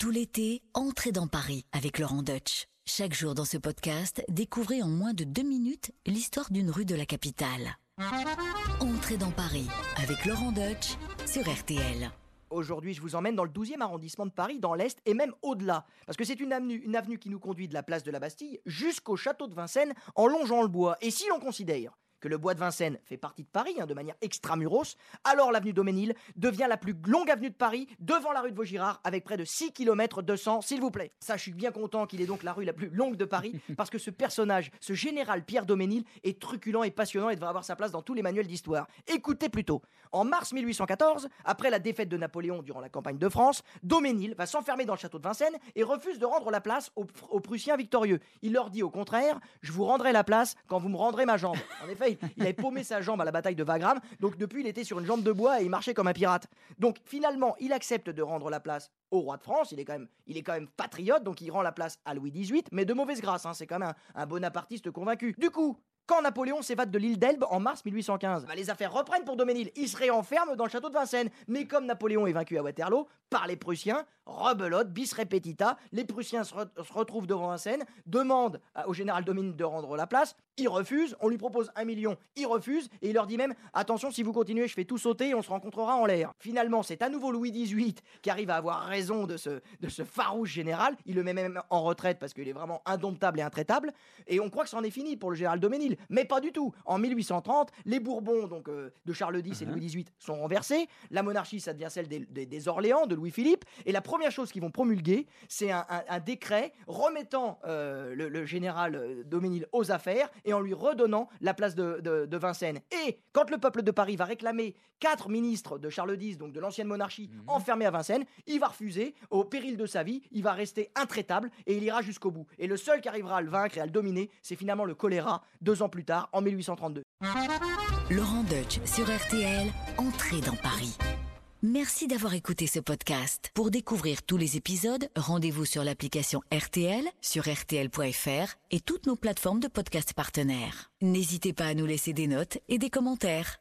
Tout l'été, entrez dans Paris avec Laurent Deutsch. Chaque jour dans ce podcast, découvrez en moins de deux minutes l'histoire d'une rue de la capitale. Entrez dans Paris avec Laurent Deutsch sur RTL. Aujourd'hui, je vous emmène dans le 12e arrondissement de Paris, dans l'Est et même au-delà. Parce que c'est une avenue, une avenue qui nous conduit de la place de la Bastille jusqu'au château de Vincennes en longeant le bois. Et si l'on considère que le bois de Vincennes fait partie de Paris hein, de manière extramuros, alors l'avenue Doménil devient la plus longue avenue de Paris devant la rue de Vaugirard avec près de 6 km 200 s'il vous plaît. Ça je suis bien content qu'il est donc la rue la plus longue de Paris parce que ce personnage, ce général Pierre Doménil est truculent et passionnant et devrait avoir sa place dans tous les manuels d'histoire. Écoutez plutôt. En mars 1814, après la défaite de Napoléon durant la campagne de France, Doménil va s'enfermer dans le château de Vincennes et refuse de rendre la place aux, aux Prussiens victorieux. Il leur dit au contraire, je vous rendrai la place quand vous me rendrez ma jambe. En effet, il avait paumé sa jambe à la bataille de Wagram, donc depuis il était sur une jambe de bois et il marchait comme un pirate. Donc finalement, il accepte de rendre la place au roi de France, il est quand même, il est quand même patriote, donc il rend la place à Louis XVIII, mais de mauvaise grâce, hein, c'est quand même un, un bonapartiste convaincu. Du coup, quand Napoléon s'évade de l'île d'Elbe en mars 1815, bah, les affaires reprennent pour Doménil. Il se réenferme dans le château de Vincennes. Mais comme Napoléon est vaincu à Waterloo par les Prussiens, rebelote, bis repetita, les Prussiens se, re se retrouvent devant Vincennes, demandent au général Doménil de rendre la place. Il refuse, on lui propose un million, il refuse, et il leur dit même Attention, si vous continuez, je fais tout sauter et on se rencontrera en l'air. Finalement, c'est à nouveau Louis XVIII qui arrive à avoir raison de ce, de ce farouche général. Il le met même en retraite parce qu'il est vraiment indomptable et intraitable. Et on croit que c'en est fini pour le général Doménil. Mais pas du tout. En 1830, les Bourbons donc, euh, de Charles X et Louis XVIII sont renversés. La monarchie, ça devient celle des, des, des Orléans, de Louis-Philippe. Et la première chose qu'ils vont promulguer, c'est un, un, un, décret remettant euh, le, le, général euh, Doménil aux affaires et en lui redonnant la place de, de, de, Vincennes. Et quand le peuple de Paris va réclamer quatre ministres de Charles X, donc de l'ancienne monarchie, mmh. enfermés à Vincennes, il va refuser au péril de sa vie. Il va rester intraitable et il ira jusqu'au bout. Et le seul qui arrivera à le vaincre et à le dominer, c'est finalement le choléra deux ans plus tard, en 1832. Laurent Deutsch sur RTL, entrée dans Paris. Merci d'avoir écouté ce podcast. Pour découvrir tous les épisodes, rendez-vous sur l'application RTL, sur rtl.fr et toutes nos plateformes de podcast partenaires. N'hésitez pas à nous laisser des notes et des commentaires.